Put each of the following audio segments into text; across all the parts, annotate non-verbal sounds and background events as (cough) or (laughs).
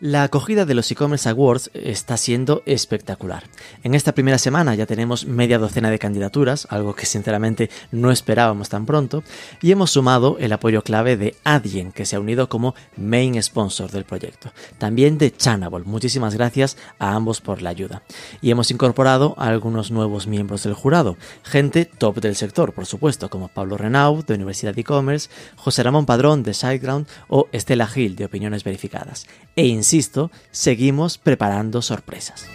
la acogida de los e-commerce awards está siendo espectacular. En esta primera semana ya tenemos media docena de candidaturas, algo que sinceramente no esperábamos tan pronto, y hemos sumado el apoyo clave de Adyen, que se ha unido como main sponsor del proyecto. También de Chanable, muchísimas gracias a ambos por la ayuda. Y hemos incorporado a algunos nuevos miembros del jurado, gente top del sector, por supuesto, como Pablo Renaud de Universidad e-commerce, José Ramón Padrón de SiteGround o Estela Gil de Opiniones verificadas. E insisto, seguimos preparando sorpresas.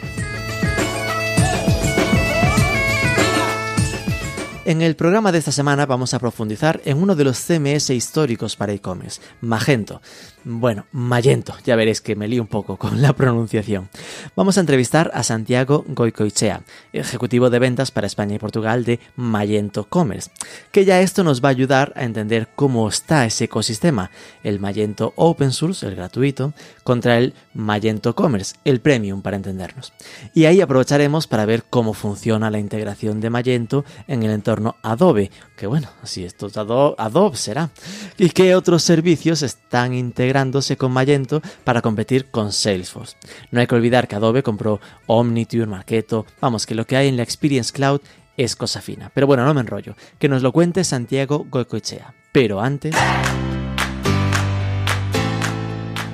En el programa de esta semana vamos a profundizar en uno de los CMS históricos para e-commerce, Magento. Bueno, Magento, ya veréis que me lío un poco con la pronunciación. Vamos a entrevistar a Santiago Goicoichea, ejecutivo de ventas para España y Portugal de Magento Commerce, que ya esto nos va a ayudar a entender cómo está ese ecosistema, el Magento Open Source, el gratuito, contra el Magento Commerce, el premium para entendernos. Y ahí aprovecharemos para ver cómo funciona la integración de Magento en el entorno Adobe, que bueno, si esto es Adobe, Adobe será, y qué otros servicios están integrados con Magento para competir con Salesforce. No hay que olvidar que Adobe compró Omniture, Marketo, vamos, que lo que hay en la Experience Cloud es cosa fina. Pero bueno, no me enrollo, que nos lo cuente Santiago Goicoechea. Pero antes...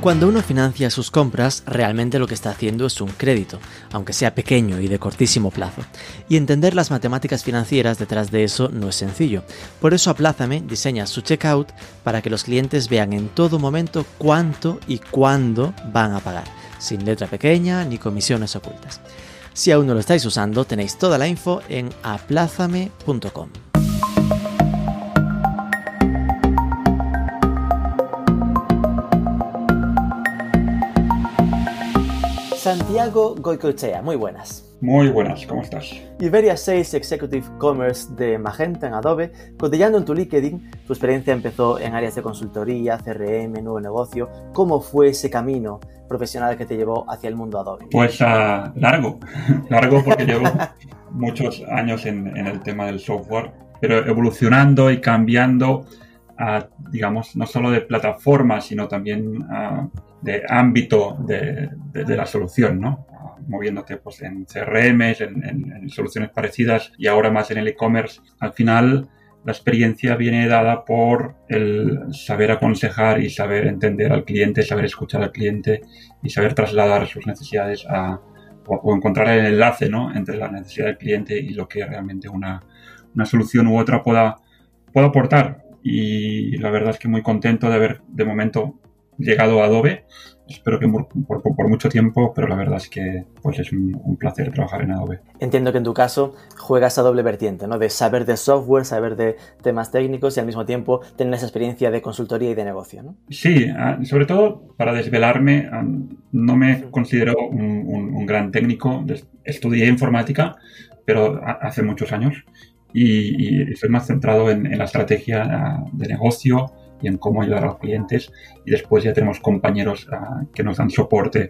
Cuando uno financia sus compras, realmente lo que está haciendo es un crédito, aunque sea pequeño y de cortísimo plazo. Y entender las matemáticas financieras detrás de eso no es sencillo. Por eso Aplázame diseña su checkout para que los clientes vean en todo momento cuánto y cuándo van a pagar, sin letra pequeña ni comisiones ocultas. Si aún no lo estáis usando, tenéis toda la info en aplázame.com. Santiago Goicoechea, muy buenas. Muy buenas, ¿cómo estás? Iberia 6 Executive Commerce de Magenta en Adobe. Cotillando en tu LinkedIn, tu experiencia empezó en áreas de consultoría, CRM, nuevo negocio. ¿Cómo fue ese camino profesional que te llevó hacia el mundo Adobe? Pues uh, largo, (laughs) largo porque llevo muchos años en, en, el tema del software, pero evolucionando y cambiando, digamos, no solo de plataforma, sino también... De ámbito de, de, la solución, ¿no? moviéndote pues, en CRM, en, soluciones parecidas y ahora más en el e-commerce. Al final, la experiencia viene dada por el saber aconsejar y saber entender al cliente, saber escuchar al cliente y saber trasladar sus necesidades a, o, o encontrar el enlace ¿no? entre la necesidad del cliente y lo que realmente una, una solución u otra pueda, pueda aportar. Y la verdad es que muy contento de haber de momento llegado a Adobe. Espero que por, por, por, mucho tiempo, pero la verdad es que pues es un, un, placer trabajar en Adobe. Entiendo que en tu caso juegas a doble vertiente, ¿no? De saber de software, saber de temas técnicos y al mismo tiempo tener esa experiencia de consultoría y de negocio, ¿no? Sí, sobre todo para desvelarme, no me considero un, un, un gran técnico. Estudié informática, pero hace muchos años y, y estoy más centrado en, en la estrategia de negocio y en cómo ayudar a los clientes. Y después ya tenemos compañeros uh, que nos dan soporte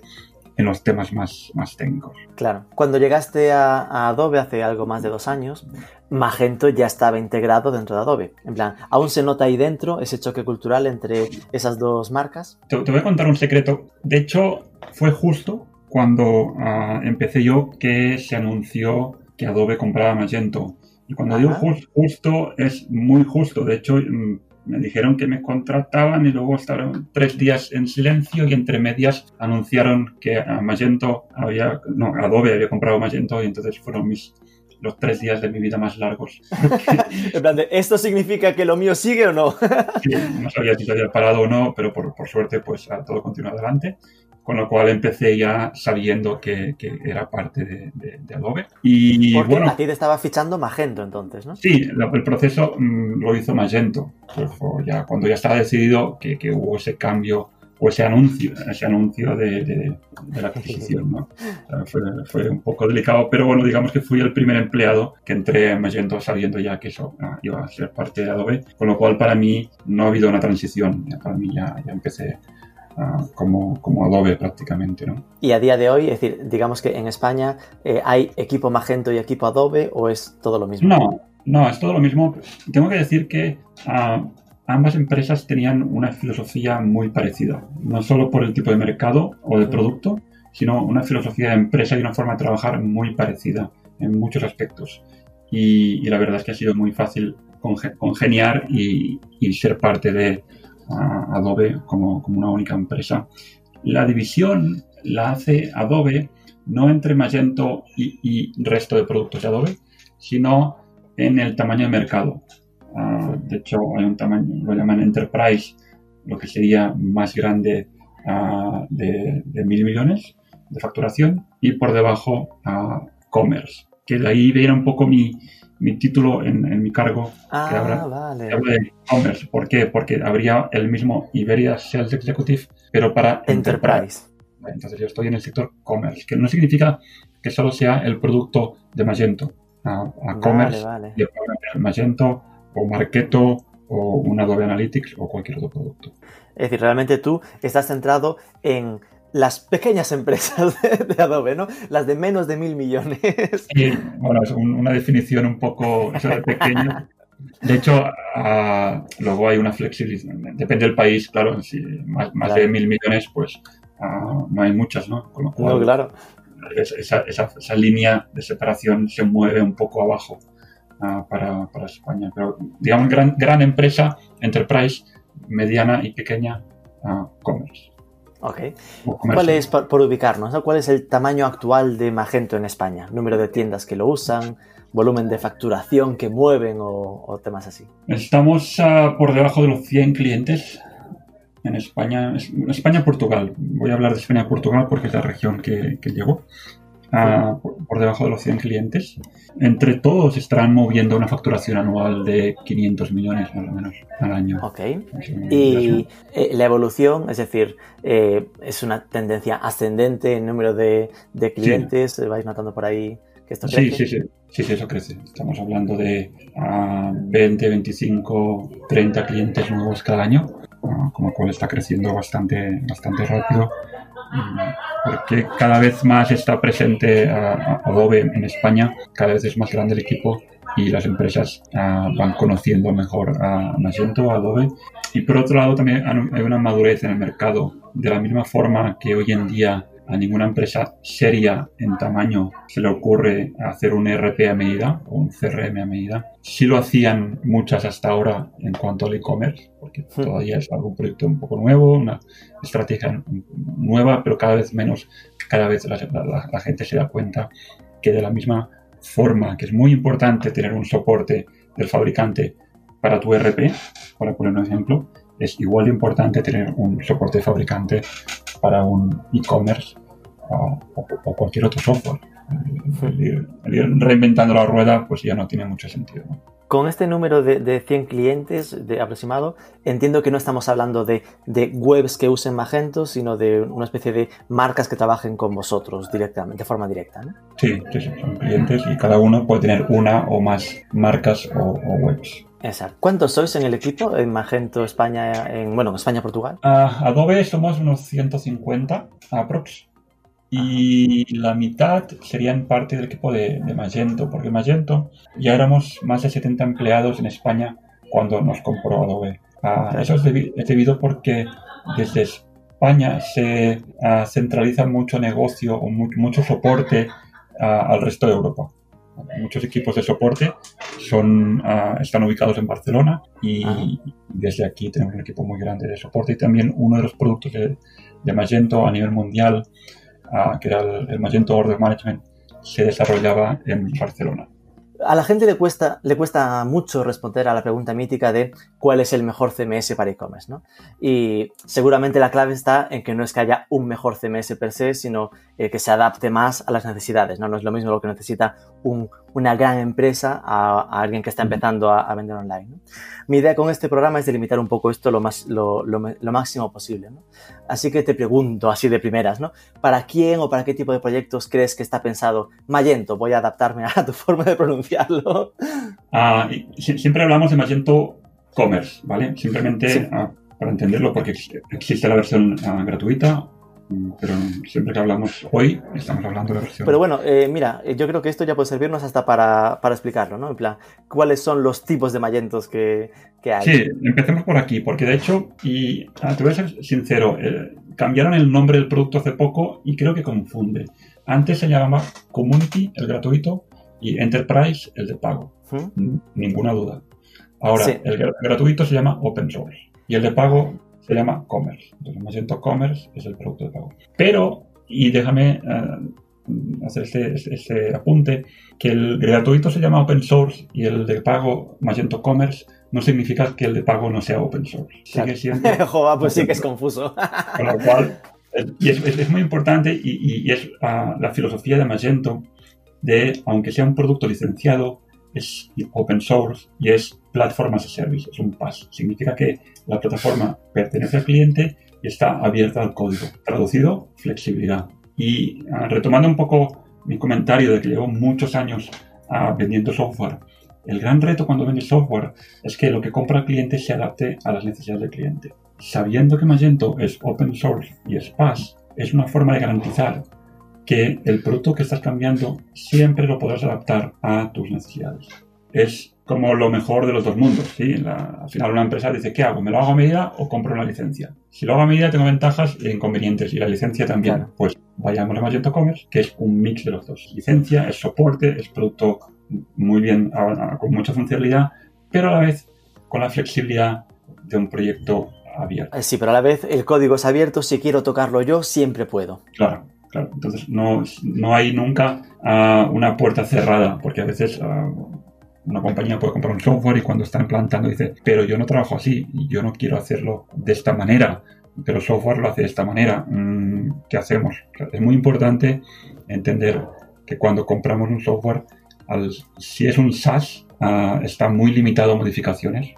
en los temas más, más técnicos. Claro. Cuando llegaste a, a, Adobe hace algo más de dos años, Magento ya estaba integrado dentro de Adobe. En plan, ¿aún se nota ahí dentro ese choque cultural entre esas dos marcas? Te, te voy a contar un secreto. De hecho, fue justo cuando uh, empecé yo que se anunció que Adobe compraba Magento. Y cuando Ajá. digo just, justo, es muy justo. De hecho, me dijeron que me contrataban y luego estaban tres días en silencio y entre medias anunciaron que Magento había, no, Adobe había comprado Magento y entonces fueron mis los tres días de mi vida más largos. (laughs) en plan de, ¿esto significa que lo mío sigue o no? (laughs) sí, no sabía si se había parado o no, pero por, por suerte pues todo continuó adelante con lo cual empecé ya sabiendo que, que era parte de, de, de, Adobe. Y Porque bueno, a ti te estaba fichando Magento entonces, ¿no? Sí, la, el proceso mmm, lo hizo Magento. Pues ya, cuando ya estaba decidido que, que, hubo ese cambio o ese anuncio, ese anuncio de, de la (laughs) adquisición, ¿no? O sea, fue, fue, un poco delicado, pero bueno, digamos que fui el primer empleado que entré en Magento sabiendo ya que eso ah, iba a ser parte de Adobe, con lo cual para mí no ha habido una transición, para mí ya, ya empecé como, como Adobe prácticamente. ¿no? Y a día de hoy, es decir, digamos que en España eh, hay equipo Magento y equipo Adobe o es todo lo mismo? No, no, es todo lo mismo. Tengo que decir que ah, ambas empresas tenían una filosofía muy parecida, no solo por el tipo de mercado o de producto, sino una filosofía de empresa y una forma de trabajar muy parecida en muchos aspectos. Y, la verdad es que ha sido muy fácil congeniar y, ser parte de ah, Adobe como, una única empresa. La división la hace Adobe no entre Magento y, resto de productos de Adobe, sino en el tamaño de mercado. Ah, de hecho, hay un tamaño, lo llaman Enterprise, lo que sería más grande ah, de, mil millones de facturación, y por debajo a Commerce, que de ahí viene un poco mi, mi título en, mi cargo, ah, que, habla, vale. de Commerce. ¿Por qué? Porque habría el mismo Iberia Sales Executive, pero para Enterprise. Entonces yo estoy en el sector Commerce, que no significa que solo sea el producto de Magento. A, Commerce, vale, Magento, o Marketo o un Adobe Analytics o cualquier otro producto. Es decir, realmente tú estás centrado en las pequeñas empresas (laughs) de, Adobe, ¿no? Las de menos de mil millones. Sí, bueno, es una definición un poco pequeña. De hecho, ah, luego hay una flexibilidad. Depende del país, claro. Si más, más de mil millones, pues ah, no hay muchas, ¿no? Con lo cual, no, claro. Esa, esa, esa, línea de separación se mueve un poco abajo para, para, España. Pero, digamos, gran, gran empresa, enterprise, mediana y pequeña, commerce. Ok. ¿Cuál es, por, ubicarnos, cuál es el tamaño actual de Magento en España? ¿Número de tiendas que lo usan? ¿Volumen de facturación que mueven o, temas así? Estamos por debajo de los 100 clientes en España. España-Portugal. Voy a hablar de España-Portugal porque es la región que, que llegó por, debajo de los 100 clientes. Entre todos estarán moviendo una facturación anual de 500 millones más o menos al año. Ok. y eh, la evolución, es decir, eh, es una tendencia ascendente en número de, clientes, ¿vais notando por ahí que esto crece? Sí, sí, sí, sí, eso crece. Estamos hablando de 20, 25, 30 clientes nuevos cada año, con lo cual está creciendo bastante, bastante rápido porque cada vez más está presente Adobe en España, cada vez es más grande el equipo y las empresas ah, van conociendo mejor a Magento, a Adobe. Y por otro lado también hay una madurez en el mercado. De la misma forma que hoy en día a ninguna empresa seria en tamaño se le ocurre hacer un ERP a medida o un CRM a medida. Sí lo hacían muchas hasta ahora en cuanto al e-commerce, porque hmm. todavía es algún proyecto un poco nuevo, una estrategia nueva, pero cada vez menos, cada vez la, gente se da cuenta que de la misma forma que es muy importante tener un soporte del fabricante para tu ERP, para poner un ejemplo, es igual de importante tener un soporte fabricante para un e-commerce o, cualquier otro software. El ir, reinventando la rueda pues ya no tiene mucho sentido. Con este número de, de, 100 clientes de aproximado, entiendo que no estamos hablando de, de, webs que usen Magento, sino de una especie de marcas que trabajen con vosotros directamente, de forma directa. ¿no? Sí, son clientes y cada uno puede tener una o más marcas o webs. Exacto. ¿Cuántos sois en el equipo en Magento España, en, bueno, España, Portugal? Adobe somos unos 150 aprox. Y la mitad serían parte del equipo de, Magento, porque Magento ya éramos más de 70 empleados en España cuando nos compró Adobe. Ah, eso es, debido porque desde España se ah, centraliza mucho negocio o mucho soporte ah, al resto de Europa. Muchos equipos de soporte son, ah, están ubicados en Barcelona y desde aquí tenemos un equipo muy grande de soporte y también uno de los productos de, Magento a nivel mundial, que era el Magento Order Management, se desarrollaba en Barcelona a la gente le cuesta, le cuesta mucho responder a la pregunta mítica de cuál es el mejor CMS para e-commerce, ¿no? Y seguramente la clave está en que no es que haya un mejor CMS per se, sino eh, que se adapte más a las necesidades, ¿no? No es lo mismo lo que necesita una gran empresa a, alguien que está empezando a, vender online. Mi idea con este programa es delimitar un poco esto lo, más, lo, máximo posible. Así que te pregunto así de primeras, ¿no? ¿Para quién o para qué tipo de proyectos crees que está pensado Magento? Voy a adaptarme (laughs) a tu forma de pronunciarlo. Ah, siempre hablamos de Magento Commerce, ¿vale? Simplemente ah, para entenderlo, porque existe la versión ah, gratuita, pero siempre que hablamos hoy, estamos hablando de versión. Pero bueno, eh, mira, eh, yo creo que esto ya puede servirnos hasta para, para, explicarlo, ¿no? En plan, ¿cuáles son los tipos de Magentos que, que hay? Sí, empecemos por aquí, porque de hecho, y ah, te voy a ser sincero, eh, cambiaron el nombre del producto hace poco y creo que confunde. Antes se llamaba Community, el gratuito, y Enterprise, el de pago. Ninguna duda. Ahora, el gratuito se llama Open Source y el de pago se llama Commerce. Entonces, Magento Commerce es el producto de pago. Pero, y déjame eh, hacer este, este, este, apunte, que el gratuito se llama Open Source y el de pago Magento Commerce no significa que el de pago no sea Open Source. Sigue siendo... (laughs) Joder, pues sí que es confuso. (laughs) Con lo cual, y es, muy importante y, es ah, la filosofía de Magento de, aunque sea un producto licenciado, es open source y es Platform as a Service, es un PaaS. Significa que la plataforma pertenece al cliente y está abierta al código. Traducido, flexibilidad. Y ah, retomando un poco mi comentario de que llevo muchos años ah, vendiendo software, el gran reto cuando vendes software es que lo que compra el cliente se adapte a las necesidades del cliente. Sabiendo que Magento es open source y es PaaS, es una forma de garantizar que el producto que estás cambiando siempre lo podrás adaptar a tus necesidades. Es como lo mejor de los dos mundos. ¿sí? al final una empresa dice, ¿qué hago? ¿Me lo hago a medida o compro una licencia? Si lo hago a medida tengo ventajas e inconvenientes y la licencia también. Pues vayamos a Magento Commerce, que es un mix de los dos. Licencia, es soporte, es producto muy bien, con mucha funcionalidad, pero a la vez con la flexibilidad de un proyecto abierto. Sí, pero a la vez el código es abierto, si quiero tocarlo yo, siempre puedo. Claro, Entonces no, no hay nunca uh, una puerta cerrada, porque a veces uh, una compañía puede comprar un software y cuando está implantando dice, pero yo no trabajo así, yo no quiero hacerlo de esta manera, pero software lo hace de esta manera. Mm, ¿Qué hacemos? Es muy importante entender que cuando compramos un software, si es un SaaS, uh, está muy limitado a modificaciones.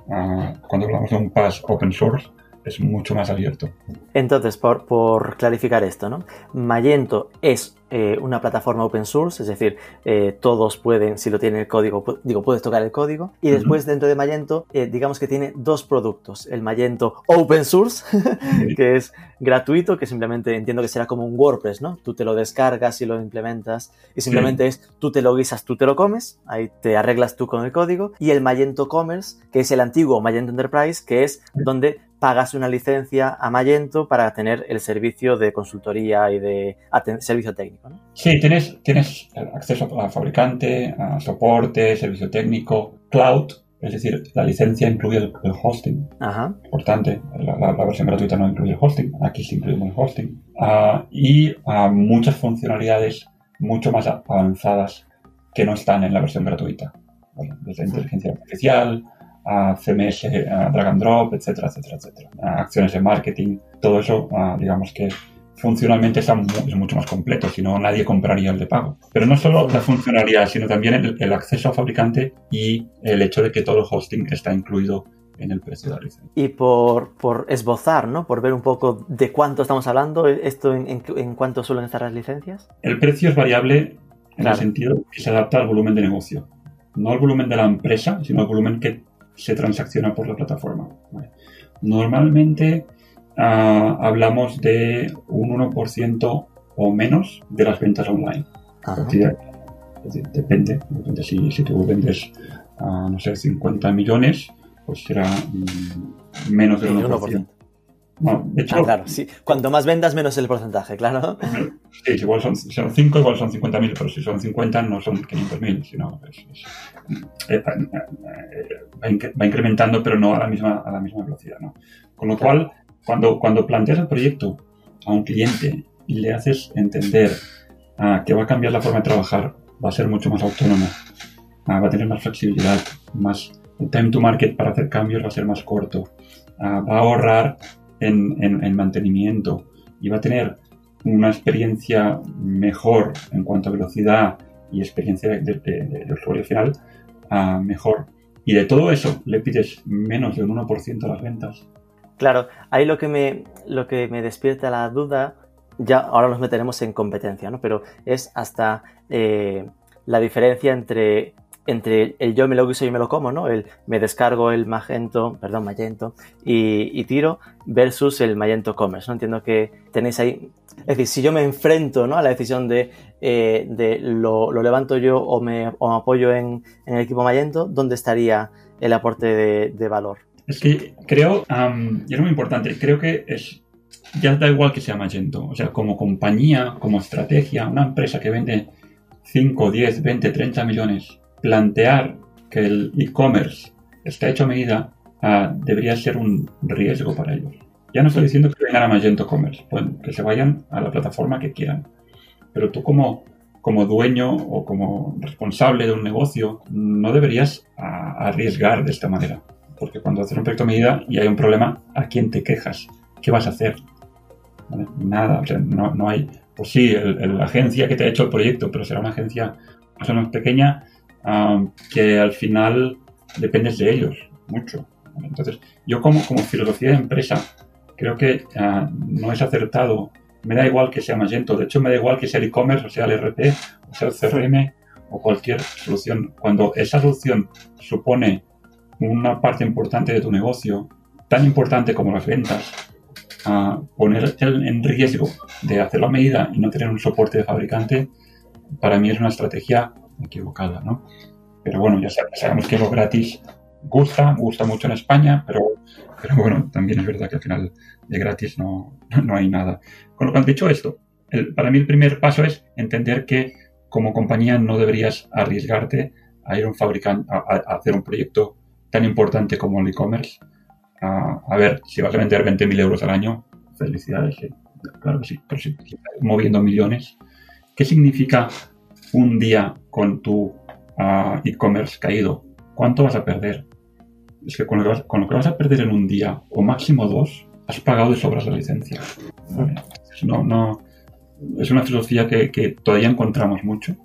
cuando hablamos de un PaaS open source, es mucho más abierto. Entonces, por, por clarificar esto, ¿no? Magento es eh, una plataforma open source, es decir, eh, todos pueden, si lo tienen el código, digo, puedes tocar el código. Y después dentro de Magento, eh, digamos que tiene dos productos. El Magento open source, (laughs) que es gratuito, que simplemente entiendo que será como un WordPress, ¿no? Tú te lo descargas y lo implementas y simplemente es tú te lo guisas, tú te lo comes, ahí te arreglas tú con el código. Y el Magento Commerce, que es el antiguo Magento Enterprise, que es donde pagas una licencia a Magento para tener el servicio de consultoría y de servicio técnico. ¿no? Sí, tienes, tienes acceso a fabricante, a soporte, servicio técnico, cloud, es decir, la licencia incluye el, hosting. Ajá. Importante, la, versión gratuita no incluye el hosting, aquí sí incluimos el hosting. Uh, y uh, muchas funcionalidades mucho más avanzadas que no están en la versión gratuita. desde inteligencia artificial, a CMS, a drag and drop, etcétera, etcétera, etcétera. acciones de marketing, todo eso, digamos que funcionalmente es mucho más completo, si no nadie compraría el de pago. Pero no solo la funcionalidad, sino también el, acceso al fabricante y el hecho de que todo el hosting está incluido en el precio de la licencia. Y por, por esbozar, ¿no? Por ver un poco de cuánto estamos hablando, ¿esto en, en, cuánto suelen estar las licencias? El precio es variable en el sentido que se adapta al volumen de negocio. No al volumen de la empresa, sino al volumen que se transacciona por la plataforma. Normalmente ah, hablamos de un 1% o menos de las ventas online. depende, depende si, si tú vendes, uh, no sé, 50 millones, pues será mm, menos del 1%. No, de hecho, ah, claro, sí. Cuanto más vendas, menos el porcentaje, claro. Sí, igual son, son 5, igual son 50.000, pero si son 50 no son 500.000, sino es, eh, eh, va incrementando, pero no a la misma, a la misma velocidad. ¿no? Con lo cual, cuando, cuando planteas el proyecto a un cliente y le haces entender ah, que va a cambiar la forma de trabajar, va a ser mucho más autónomo, ah, va a tener más flexibilidad, más el time to market para hacer cambios va a ser más corto, va a ahorrar en, mantenimiento y va a tener una experiencia mejor en cuanto a velocidad y experiencia de, usuario final mejor. Y de todo eso le pides menos de un 1% a las ventas. Claro, ahí lo que me, lo que me despierta la duda, ya ahora nos meteremos en competencia, ¿no? Pero es hasta eh, la diferencia entre entre el yo me lo uso y me lo como, ¿no? El me descargo el Magento, perdón, Magento y, tiro versus el Magento Commerce, ¿no? Entiendo que tenéis ahí, es decir, si yo me enfrento, ¿no? A la decisión de, eh, de lo, levanto yo o me, apoyo en, el equipo Magento, ¿dónde estaría el aporte de, valor? Es que creo, y es muy importante, creo que es, ya da igual que sea Magento, o sea, como compañía, como estrategia, una empresa que vende 5, 10, 20, 30 millones plantear que el e-commerce está hecho a medida ah, debería ser un riesgo para ellos. Ya no estoy diciendo que vengan a Magento Commerce, que se vayan a la plataforma que quieran. Pero tú como, como dueño o como responsable de un negocio no deberías ah, arriesgar de esta manera. Porque cuando haces un proyecto a medida y hay un problema, ¿a quién te quejas? ¿Qué vas a hacer? Nada, no, no hay... Pues sí, la agencia que te ha hecho el proyecto, pero será una agencia más o menos pequeña que al final dependes de ellos mucho. Entonces, yo como, como filosofía de empresa, creo que ah, no es acertado. Me da igual que sea Magento, de hecho me da igual que sea el e-commerce, o sea el RP, o sea el CRM, o cualquier solución. Cuando esa solución supone una parte importante de tu negocio, tan importante como las ventas, a poner en riesgo de hacerlo a medida y no tener un soporte de fabricante, para mí es una estrategia equivocada, ¿no? Pero bueno, ya sabemos que lo gratis gusta, gusta mucho en España, pero, pero bueno, también es verdad que al final de gratis no, (laughs) no hay nada. Con lo que han dicho esto, para mí el primer paso es entender que como compañía no deberías arriesgarte a ir un fabricante, a, hacer un proyecto tan importante como el e-commerce. A, ver, si vas a vender 20.000 euros al año, felicidades, claro que sí, pero si moviendo millones, ¿qué significa un día con tu ah, e-commerce caído, ¿cuánto vas a perder? Es que con lo que, vas, a perder en un día, o máximo dos, has pagado de sobras la licencia. No, no, es una filosofía que, todavía encontramos mucho.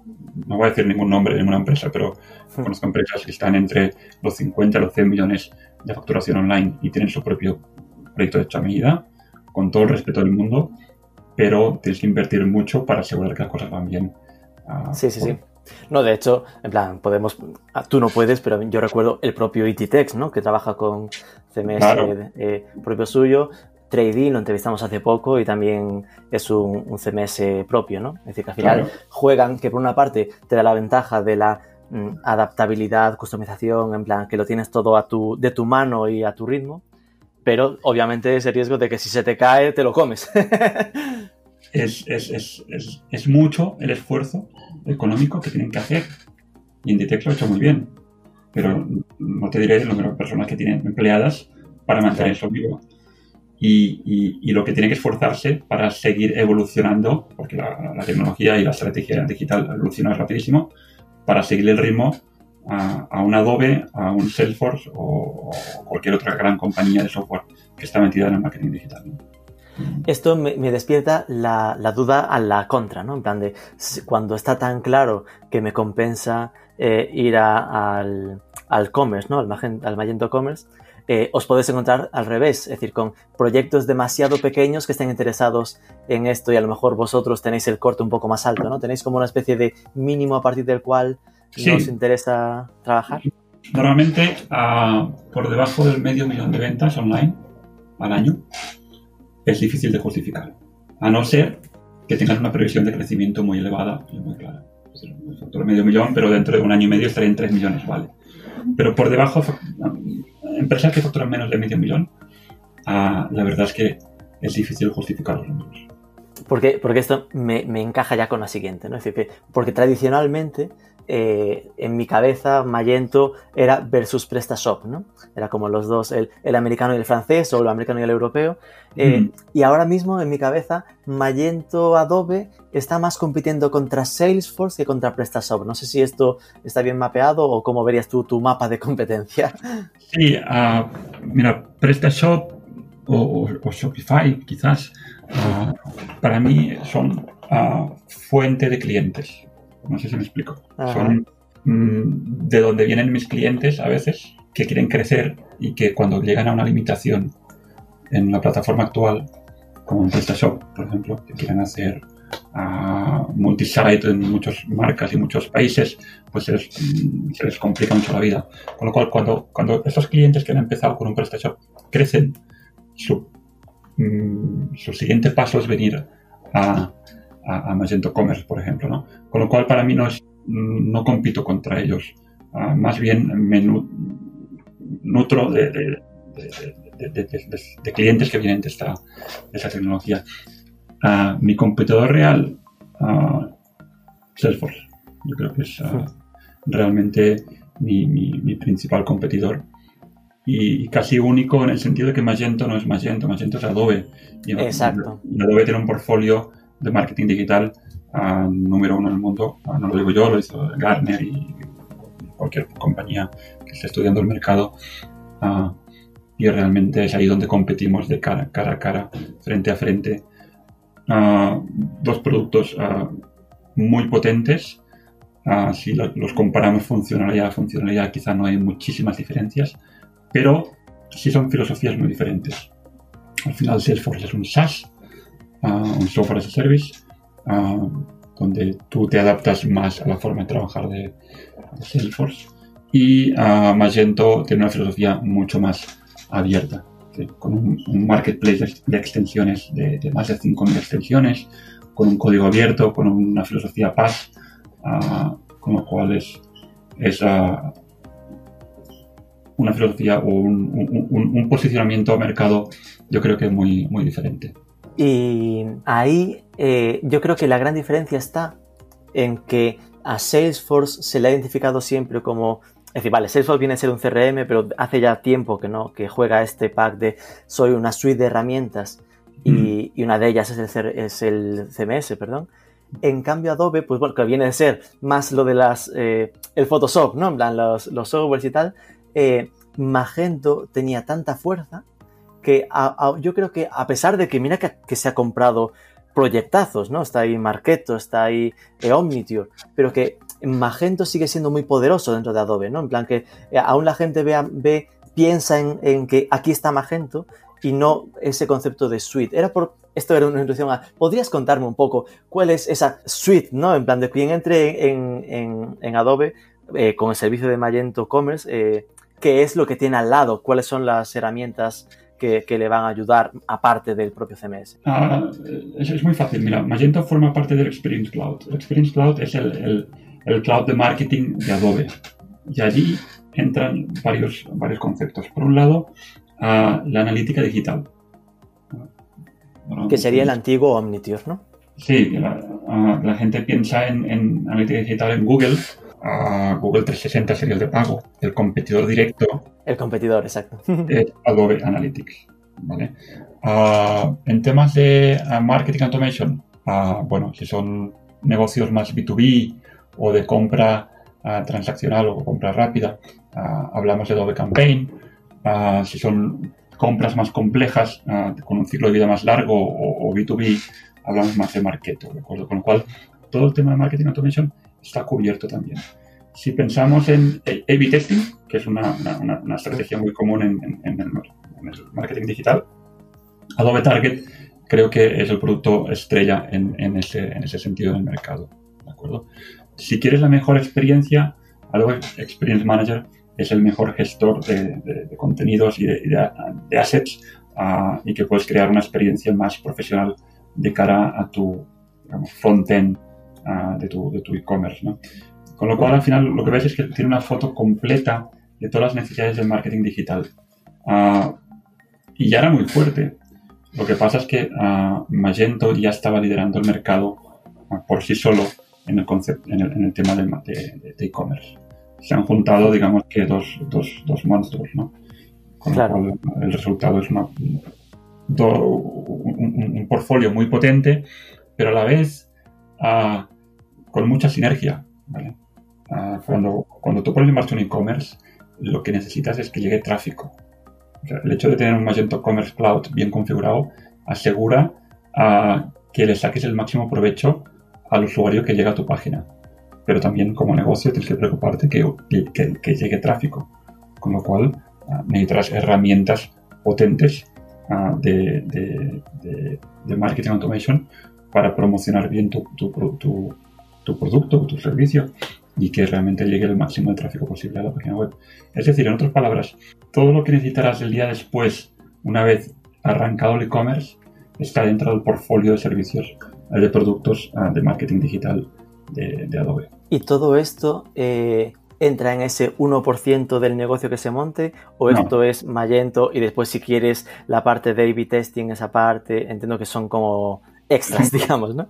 No voy a decir ningún nombre de ninguna empresa, pero conozco empresas que están entre los 50 y los 100 millones de facturación online y tienen su propio proyecto de hecho a medida, con todo el respeto del mundo, pero tienes que invertir mucho para asegurar que las cosas van bien. Ah, sí, sí, sí. No, de hecho, en plan, podemos, ah, tú no puedes, pero yo recuerdo el propio ITTex, ¿no? Que trabaja con CMS eh, propio suyo. Trading lo entrevistamos hace poco y también es un, CMS propio, ¿no? Es decir, que al final juegan, que por una parte te da la ventaja de la mm, adaptabilidad, customización, en plan, que lo tienes todo a tu, de tu mano y a tu ritmo, pero obviamente ese riesgo de que si se te cae, te lo comes. (laughs) es, mucho el esfuerzo económico que tienen que hacer. Y Inditex lo ha hecho muy bien. Pero no te diré el número de personas que tienen empleadas para mantener eso vivo. Y, lo que tiene que esforzarse para seguir evolucionando, porque la, tecnología y la estrategia digital evoluciona rapidísimo, para seguir el ritmo a, a, un Adobe, a un Salesforce o, cualquier otra gran compañía de software que está metida en el marketing digital. Esto me, despierta la, duda a la contra, ¿no? En plan de cuando está tan claro que me compensa eh, ir al, commerce, ¿no? Al, Magento Commerce, eh, os podéis encontrar al revés, es decir, con proyectos demasiado pequeños que estén interesados en esto y a lo mejor vosotros tenéis el corte un poco más alto, ¿no? Tenéis como una especie de mínimo a partir del cual os interesa trabajar. Normalmente ah, por debajo del medio millón de ventas online al año es difícil de justificar, a no ser que tengas una previsión de crecimiento muy elevada y muy clara. El factor medio millón, pero dentro de un año y medio estaría en 3 millones, vale. Pero por debajo, empresas que facturan menos de medio millón, ah, la verdad es que es difícil justificar los números. Porque, porque esto me, me, encaja ya con la siguiente, ¿no? Es decir, porque tradicionalmente eh, en mi cabeza Magento era versus PrestaShop, ¿no? Era como los dos, el, americano y el francés o el americano y el europeo. Eh, y ahora mismo en mi cabeza Magento Adobe está más compitiendo contra Salesforce que contra PrestaShop. No sé si esto está bien mapeado o cómo verías tú tu mapa de competencia. (laughs) Sí, ah, mira, PrestaShop o, Shopify quizás ah, para mí son uh, fuente de clientes. No sé si me explico. Son mm, de donde vienen mis clientes a veces que quieren crecer y que cuando llegan a una limitación en la plataforma actual, como en PrestaShop, por ejemplo, que quieren hacer uh, multisite en muchas marcas y muchos países, pues se les, complica mucho la vida. Con lo cual, cuando, cuando estos clientes que han empezado con un PrestaShop crecen, su, mm, su siguiente paso es venir a, a, Magento Commerce, por ejemplo. ¿no? Con lo cual, para mí no, es, no compito contra ellos. Uh, más bien me nutro de, de, de, clientes que vienen de esta, esta tecnología. Uh, mi competidor real, uh, Salesforce. Yo creo que es uh, realmente mi, mi, principal competidor y, casi único en el sentido de que Magento no es Magento, Magento es Adobe. Y, Exacto. Adobe tiene un portfolio de marketing digital número uno en el mundo. no lo digo yo, lo hizo Gartner y cualquier compañía que esté estudiando el mercado. y realmente es ahí donde competimos de cara, cara a cara, frente a frente dos productos muy potentes. si los comparamos funcionalidad a funcionalidad, quizá no hay muchísimas diferencias, pero sí son filosofías muy diferentes. Al final, Salesforce es un SaaS, un software as a service, donde tú te adaptas más a la forma de trabajar de, Salesforce. Y Magento tiene una filosofía mucho más abierta con un, marketplace de extensiones de, más de 5.000 extensiones, con un código abierto, con una filosofía paz, uh, con lo cual es, ah, una filosofía o un, posicionamiento a mercado yo creo que muy, muy diferente. Y ahí eh, yo creo que la gran diferencia está en que a Salesforce se le ha identificado siempre como es decir, vale, Salesforce viene a ser un CRM, pero hace ya tiempo que no, que juega este pack de soy una suite de herramientas y, mm. una de ellas es el, es el, CMS, perdón. En cambio, Adobe, pues bueno, que viene a ser más lo de las, eh, el Photoshop, ¿no? En plan, los, los softwares y tal. Eh, Magento tenía tanta fuerza que yo creo que a pesar de que mira que, se ha comprado proyectazos, ¿no? Está ahí Marketo, está ahí Omniture, pero que Magento sigue siendo muy poderoso dentro de Adobe, ¿no? En plan que eh, aún la gente ve, ve piensa en, que aquí está Magento y no ese concepto de suite. Era por, esto era una introducción a, ¿podrías contarme un poco cuál es esa suite, ¿no? En plan de quien entre en, Adobe eh, con el servicio de Magento Commerce, eh, qué es lo que tiene al lado, cuáles son las herramientas que, le van a ayudar aparte del propio CMS? Ah, es, muy fácil. Mira, Magento forma parte del Experience Cloud. El Experience Cloud es el el cloud de marketing de Adobe. Y allí entran varios, varios conceptos. Por un lado, la analítica digital. que sería el antiguo Omniture, ¿no? Sí, la, gente piensa en, analítica digital en Google. Google 360 sería el de pago. El competidor directo. El competidor, exacto. (laughs) Es Adobe Analytics. en temas de marketing automation, bueno, si son negocios más B2B o de compra ah, transaccional o compra rápida, ah, hablamos de Adobe Campaign. Ah, si son compras más complejas, con un ciclo de vida más largo o, B2B, hablamos más de Marketo, ¿de acuerdo? Con lo cual, todo el tema de marketing automation está cubierto también. Si pensamos en A-B testing, que es una, estrategia muy común en, el, marketing digital, Adobe Target creo que es el producto estrella en, ese, en ese sentido del mercado. ¿de acuerdo? si quieres la mejor experiencia, Adobe Experience Manager es el mejor gestor de, contenidos y de, assets ah, y que puedes crear una experiencia más profesional de cara a tu front-end ah, de tu e-commerce. Con lo cual, al final, lo que ves es que tiene una foto completa de todas las necesidades del marketing digital. Ah, y ya era muy fuerte. Lo que pasa es que Magento ya estaba liderando el mercado por sí solo en el, concepto, en el, tema de e-commerce. Se han juntado, digamos que dos, dos, dos monstruos, ¿no? Con claro. lo cual el resultado es una, un, portfolio muy potente, pero a la vez ah, con mucha sinergia, ¿vale? Ah, cuando, cuando tú pones en marcha un e-commerce, lo que necesitas es que llegue tráfico. el hecho de tener un Magento Commerce Cloud bien configurado asegura ah, que le saques el máximo provecho al usuario que llega a tu página. Pero también como negocio tienes que preocuparte que, que, llegue tráfico. Con lo cual uh, necesitas herramientas potentes ah, de, de, marketing automation para promocionar bien tu, tu, tu, tu producto o tu servicio y que realmente llegue el máximo de tráfico posible a la página web. Es decir, en otras palabras, todo lo que necesitarás el día después, una vez arrancado el e-commerce, está dentro del portfolio de servicios eh, de productos ah, de marketing digital de, Adobe. ¿Y todo esto eh, entra en ese 1% del negocio que se monte? ¿O esto es Magento y después si quieres la parte de A-B testing, esa parte, entiendo que son como extras, (laughs) digamos, ¿no?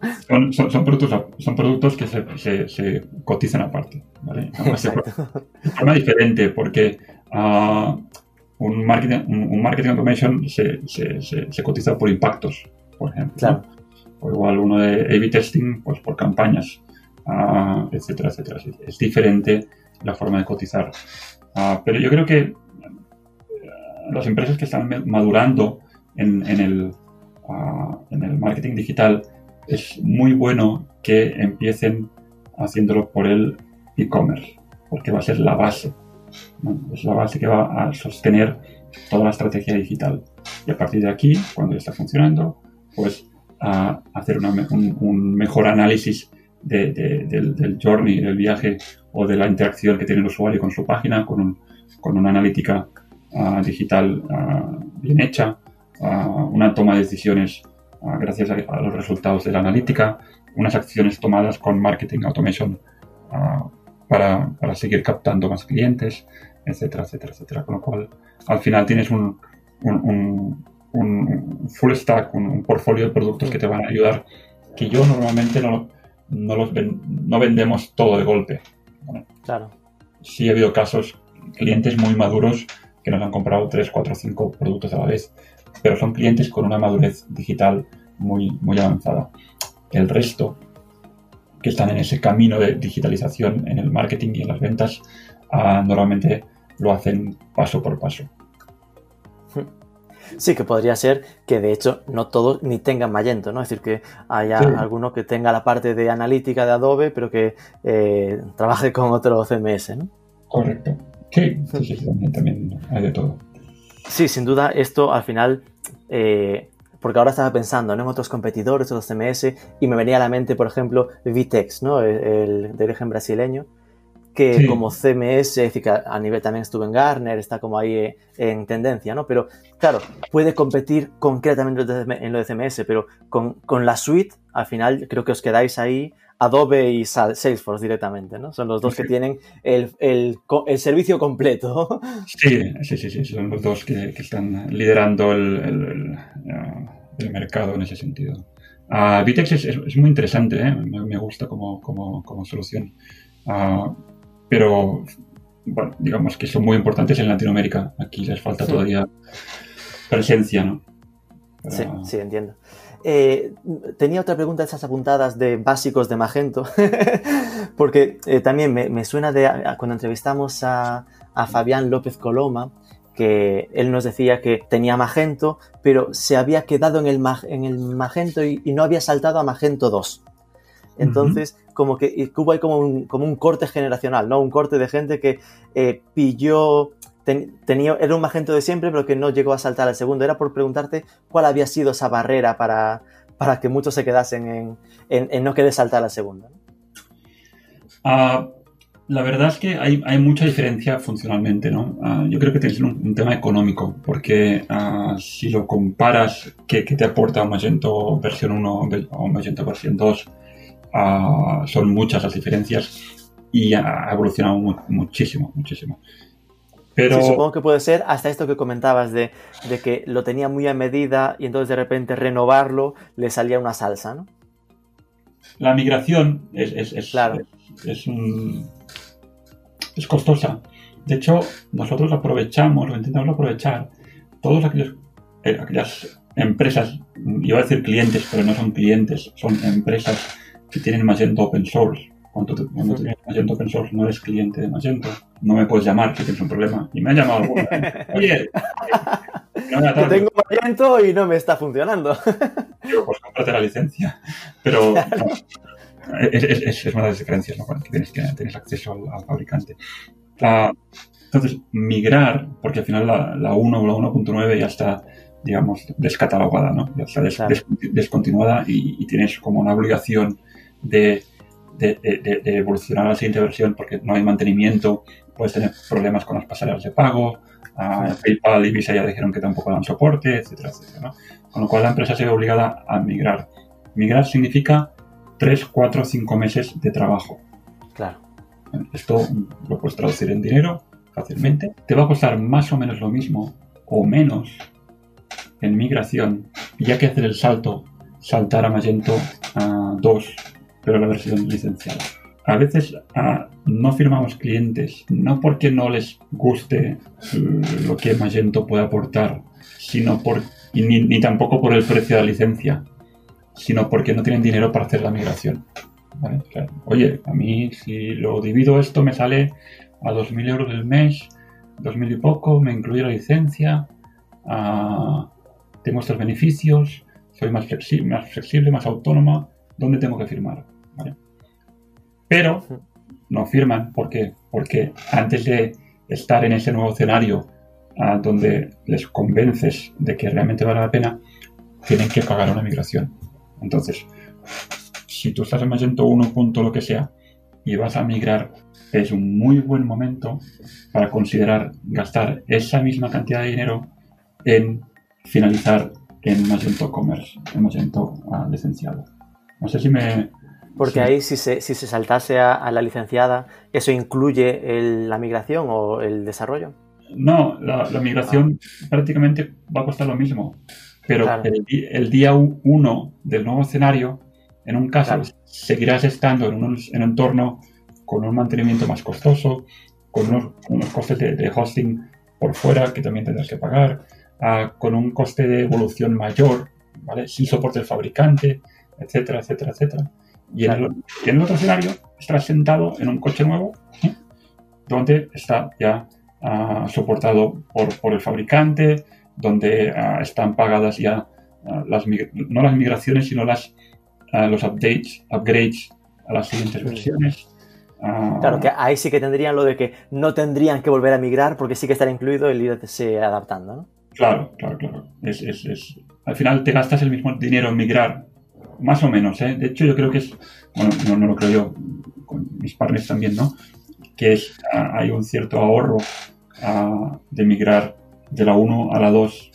Son, productos, son productos que se, cotizan aparte, ¿vale? de forma diferente porque uh, un, marketing, un, marketing automation se, se, cotiza por impactos, por ejemplo. O igual uno de A-B testing, pues por campañas, uh, etcétera, etcétera. Es diferente la forma de cotizar. Uh, pero yo creo que las empresas que están madurando en, en el en el marketing digital, es muy bueno que empiecen haciéndolo por el e-commerce, porque va a ser la base. Es la base que va a sostener toda la estrategia digital. Y a partir de aquí, cuando ya está funcionando, pues a hacer un, mejor análisis del, journey, del viaje o de la interacción que tiene el usuario con su página, con, una analítica ah, digital ah, bien hecha, una toma de decisiones gracias a, los resultados de la analítica, unas acciones tomadas con marketing automation para, para, seguir captando más clientes, etcétera, etcétera, etcétera. Con lo cual, al final tienes un, un, un, full stack, un, portfolio de productos que te van a ayudar, que yo normalmente no, no, los no vendemos todo de golpe. Claro. Sí ha habido casos, clientes muy maduros que nos han comprado 3, 4, 5 productos a la vez pero son clientes con una madurez digital muy, muy avanzada. El resto, que están en ese camino de digitalización en el marketing y en las ventas, ah, normalmente lo hacen paso por paso. Sí, que podría ser que de hecho no todos ni tengan Magento, ¿no? Es decir, que haya alguno que tenga la parte de analítica de Adobe, pero que eh, trabaje con otro CMS, ¿no? Correcto. Sí, sí, también, también hay de todo. Sí, sin duda, esto al final, eh, porque ahora estaba pensando en otros competidores, otros CMS, y me venía a la mente, por ejemplo, Vitex, ¿no? el, de origen brasileño, que como CMS, es decir, que a nivel también estuvo en Garner, está como ahí eh, en tendencia, ¿no? Pero claro, puede competir concretamente en lo de CMS, pero con, con la suite, al final creo que os quedáis ahí Adobe y Salesforce directamente, ¿no? Son los dos que tienen el, servicio completo. Sí, sí, sí, sí, son los dos que, están liderando el, uh, mercado en ese sentido. Uh, Vitex es, muy interesante, ¿eh? me, gusta como, solución. Uh, pero, bueno, digamos que son muy importantes en Latinoamérica. Aquí les falta todavía presencia, ¿no? Sí, sí, entiendo. Eh, tenía otra pregunta de esas apuntadas de básicos de Magento, (laughs) porque eh, también me, suena de cuando entrevistamos a, Fabián López Coloma, que él nos decía que tenía Magento, pero se había quedado en el, en el Magento y, no había saltado a Magento 2. Entonces, como que hubo ahí como un, como un corte generacional, ¿no? Un corte de gente que eh, pilló tenía, era un magento de siempre, pero que no llegó a saltar al segundo. Era por preguntarte cuál había sido esa barrera para, para que muchos se quedasen en, no querer saltar al segundo. Ah, la verdad es que hay, mucha diferencia funcionalmente, ¿no? Ah, yo creo que tiene un, un tema económico, porque ah, si lo comparas, ¿qué, te aporta un Magento versión 1 o un Magento versión 2? son muchas las diferencias y ha evolucionado muchísimo, muchísimo. Pero... supongo que puede ser hasta esto que comentabas de, que lo tenía muy a medida y entonces de repente renovarlo le salía una salsa, ¿no? La migración es, es, es, es, es costosa. De hecho, nosotros aprovechamos, lo intentamos aprovechar, todas eh, aquellas empresas, iba a decir clientes, pero no son clientes, son empresas que tienen Magento Open Source cuando, tú, tienes Magento Open Source no eres cliente de Magento, no me puedes llamar si tienes un problema. Y me han llamado alguna Oye, que tengo Magento y no me está funcionando. Digo, pues cómprate la licencia. Pero (laughs) es, es, es, una de las diferencias, ¿no? Que tienes, que tienes acceso al, fabricante. entonces, migrar, porque al final la, la 1 o la 1.9 ya está digamos, descatalogada, ¿no? Ya está des- Claro. des- descontinuada y, y tienes como una obligación de, de- de- de- de evolucionar a la siguiente versión porque no hay mantenimiento, puedes tener problemas con las pasarelas de pago, ah, PayPal y Visa ya dijeron que tampoco dan soporte, etcétera, etcétera, ¿no? Con lo cual la empresa se ve obligada a migrar. Migrar significa 3, 4, 5 meses de trabajo. Claro. Esto lo puedes traducir en dinero fácilmente. Te va a costar más o menos lo mismo o menos en migración, ya que hacer el salto, saltar a Magento a 2, pero la versión licenciada. A veces ah, no firmamos clientes, no porque no les guste mm, lo que Magento puede aportar, sino por, y ni, ni tampoco por el precio de la licencia, sino porque no tienen dinero para hacer la migración. ¿vale? O sea, Oye, a mí si lo divido esto me sale a 2.000 euros el mes, 2.000 y poco, me incluye la licencia, ah, tengo estos beneficios, soy más, flexi- más flexible, más autónoma, ¿dónde tengo que firmar? Pero no firman, ¿por qué? Porque antes de estar en ese nuevo escenario ah, donde les convences de que realmente vale la pena, tienen que pagar una migración. Entonces, si tú estás en Magento 1. punto lo que sea y vas a migrar, es un muy buen momento para considerar gastar esa misma cantidad de dinero en finalizar en Magento Commerce, en Magento ah, licenciado. No sé si me... Porque Sí. ahí, si se, si se saltase a, a la licenciada, ¿eso incluye el- la migración o el desarrollo? No, la, la migración prácticamente va a costar lo mismo. Pero Claro. el, día 1 del nuevo escenario, en un caso, Claro. seguirás estando en un, en un entorno con un mantenimiento más costoso, con unos, unos costes de, de hosting por fuera que también tendrás que pagar, ah, con un coste de evolución mayor, ¿vale? sin soporte del fabricante, etcétera, etcétera, etcétera. Y en, el, y en el otro escenario estarás sentado en un coche nuevo, ¿eh? donde está ya ah, soportado por, por el fabricante, donde ah, están pagadas ya ah, las no las migraciones, sino las los updates, upgrades a las siguientes versiones. Claro, que ahí sí que tendrían lo de que no tendrían que volver a migrar porque sí que estará incluido el irse adaptando, ¿no? Claro, claro, claro. Es, es- es- Al final te gastas el mismo dinero en migrar, más o menos, ¿eh? De hecho, yo creo que es, bueno, no, no lo creo yo, con mis partners también, ¿no? Que es, ah, hay un cierto ahorro ah, de migrar de la 1 a la 2,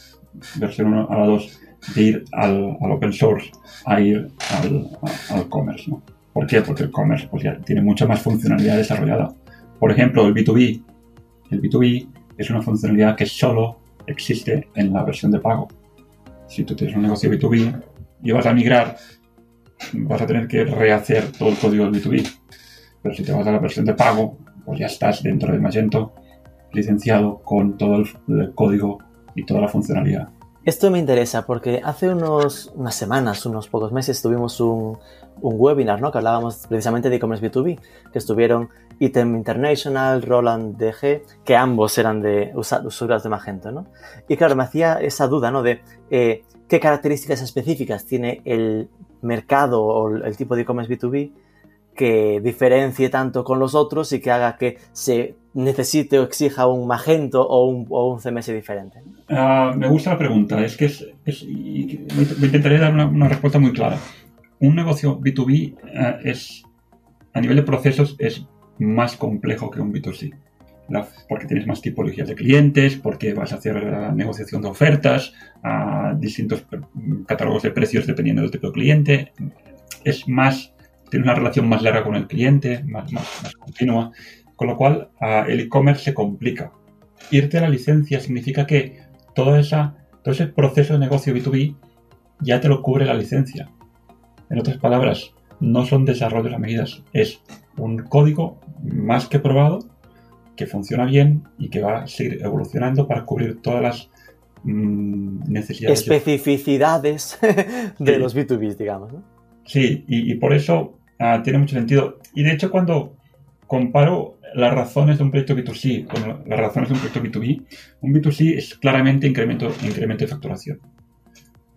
versión 1 a la 2, de ir al, al open source a ir al, a- al commerce, ¿no? ¿Por qué? Porque el commerce pues, ya tiene mucha más funcionalidad desarrollada. Por ejemplo, el B2B. El B2B es una funcionalidad que solo existe en la versión de pago. Si tú tienes un negocio B2B y vas a migrar, vas a tener que rehacer todo el código del B2B. Pero si te vas a la versión de pago, pues ya estás dentro de Magento licenciado con todo el, el código y toda la funcionalidad. Esto me interesa porque hace unos, unas semanas, unos pocos meses, tuvimos un, un webinar, ¿no? Que hablábamos precisamente de e-commerce B2B, que estuvieron Item International, Roland DG, que ambos eran de usuarios de Magento, ¿no? Y claro, me hacía esa duda, ¿no? De eh, qué características específicas tiene el mercado o el tipo de e-commerce B2B que diferencie tanto con los otros y que haga que se necesite o exija un Magento o un, o un CMS diferente. Ah, me gusta la pregunta. Es que es, es- y me intentaré dar una, una respuesta muy clara. Un negocio B2B ah, es, a nivel de procesos, es más complejo que un B2C. La- porque tienes más tipologías de clientes, porque vas a hacer la negociación de ofertas, a distintos catálogos de precios dependiendo del tipo de cliente. Es más, tienes una relación más larga con el cliente, más, más, más continua. Con lo cual, el e-commerce se complica. Irte a la licencia significa que toda esa, todo ese proceso de negocio B2B ya te lo cubre la licencia. En otras palabras, no son desarrollos a medidas, es un código más que probado, que funciona bien y que va a seguir evolucionando para cubrir todas las mm, necesidades. especificidades (laughs) de Sí. los B2B, digamos. ¿no? Sí, y, y por eso ah, tiene mucho sentido. Y de hecho, cuando comparo las razones de un proyecto B2C con las razones de un proyecto B2B, un B2C es claramente incremento, incremento de facturación.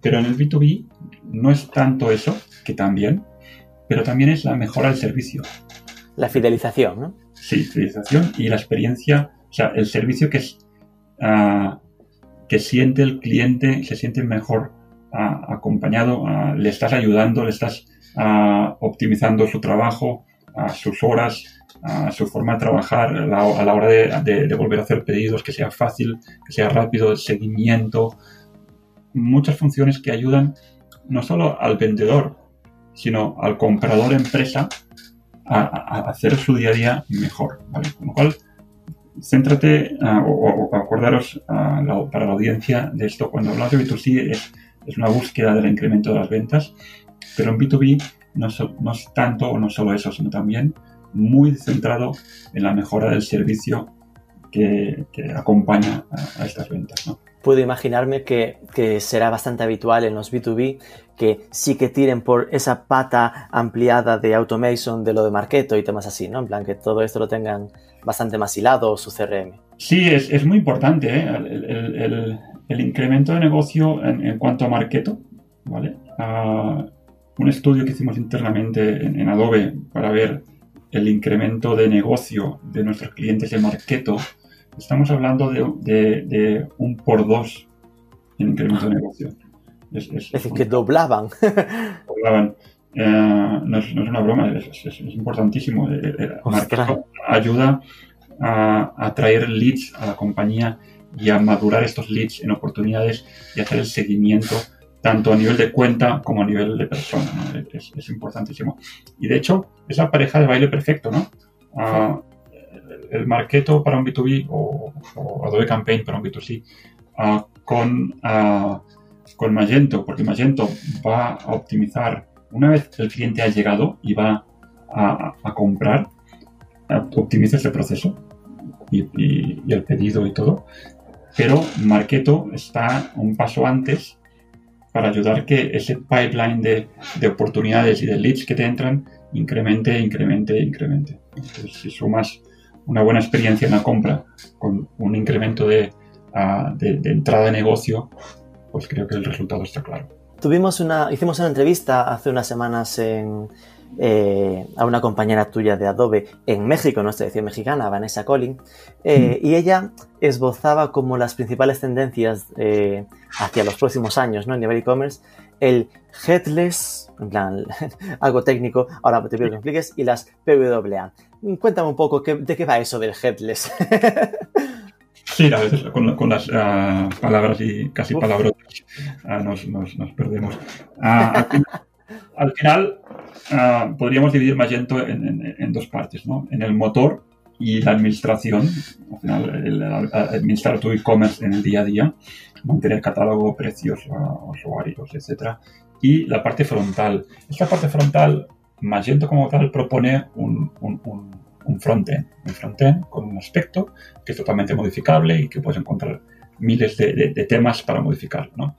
Pero en el B2B no es tanto eso, que también, pero también es la mejora del servicio. La fidelización, ¿no? Sí, fidelización y la experiencia, o sea, el servicio que es ah, que siente el cliente, se siente mejor acompañado, le estás ayudando, le estás optimizando su trabajo, sus horas, su forma de trabajar a la, hora de, volver a hacer pedidos, que sea fácil, que sea rápido, el seguimiento, muchas funciones que ayudan no solo al vendedor, sino al comprador empresa a, hacer su día a día mejor. Con lo cual, céntrate o, acordaros para la audiencia de esto. Cuando hablamos de B2C es, es, una búsqueda del incremento de las ventas, pero en B2B no, no es tanto o no solo eso, sino también muy centrado en la mejora del servicio que, acompaña a, estas ventas. ¿no? Puedo imaginarme que, será bastante habitual en los B2B que sí que tiren por esa pata ampliada de automation de lo de Marketo y temas así, ¿no? En plan, que todo esto lo tengan bastante más hilado su CRM. Sí, es, muy importante ¿eh? el, incremento de negocio en, cuanto a Marketo, ¿vale? Ah, un estudio que hicimos internamente en Adobe para ver el incremento de negocio de nuestros clientes de Marketo, estamos hablando de, un por dos en incremento de negocio. Es, decir, que doblaban. (laughs) doblaban. Eh, no, es, una broma, es, importantísimo. Eh, eh, Marketo ayuda a atraer leads a la compañía y a madurar estos leads en oportunidades y hacer el seguimiento tanto a nivel de cuenta como a nivel de persona. Es, importantísimo. Y de hecho, es la pareja de baile perfecto, ¿no? Ah, el Marketo para un B2B o, Adobe Campaign para un B2C ah, con, uh, con Magento, porque Magento va a optimizar, una vez el cliente ha llegado y va a, comprar, optimiza ese proceso y, el pedido y todo, pero Marketo está un paso antes para ayudar que ese pipeline de, de, oportunidades y de leads que te entran incremente, incremente, incremente. Entonces, si sumas una buena experiencia en la compra con un incremento de, ah, de, entrada de negocio, pues creo que el resultado está claro. Tuvimos una, hicimos una entrevista hace unas semanas en, eh, a una compañera tuya de Adobe en México, nuestra edición mexicana, Vanessa Collin, eh, y ella esbozaba como las principales tendencias eh, hacia los próximos años, ¿no? En nivel e-commerce, el headless, en plan, (laughs) algo técnico, ahora te pido que me expliques, y las PWA. Cuéntame un poco de qué va eso del headless. (laughs) Sí, a veces con, las ah, palabras y casi palabrotas ah, nos, perdemos. Ah, (laughs) al final, Ah, podríamos dividir Magento en, dos partes, ¿no? En el motor y la administración, al final, administrar tu e-commerce en el día a día, mantener catálogo, precios, usuarios, etc. Y la parte frontal. Esta parte frontal, Magento como tal propone un, un, un, frontend, un frontend con un aspecto que es totalmente modificable y que puedes encontrar miles de, temas para modificar, ¿no?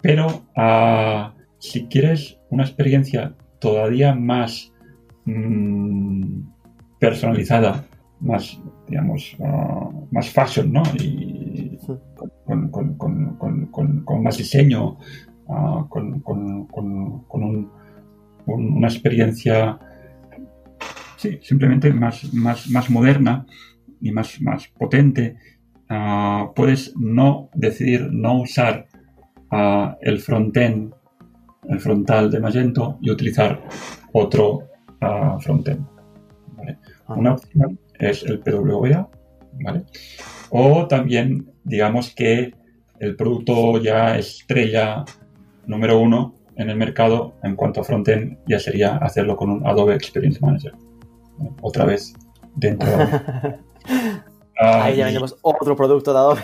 Pero uh, si quieres una experiencia todavía más mm, personalizada, más, digamos, ah, más fashion, ¿no? Y con, más diseño, ah, con, una experiencia, sí, simplemente más, más, más moderna y más, más potente. Ah, puedes no decidir no usar el frontend el frontal de Magento y utilizar otro uh, frontend. Ah. Una opción es el PWA, ¿vale? O también, digamos que el producto ya estrella número uno en el mercado en cuanto a frontend ya sería hacerlo con un Adobe Experience Manager. Otra vez dentro de (laughs) Ahí ya vendemos otro producto de Adobe.